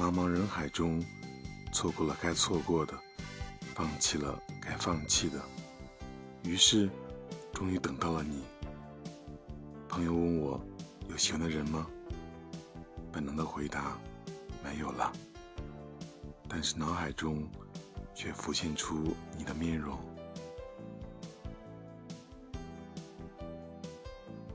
茫茫人海中错过了该错过的放弃了该放弃的于是终于等到了你。朋友问我有喜欢的人吗？本能的回答没有了。但是脑海中却浮现出你的面容。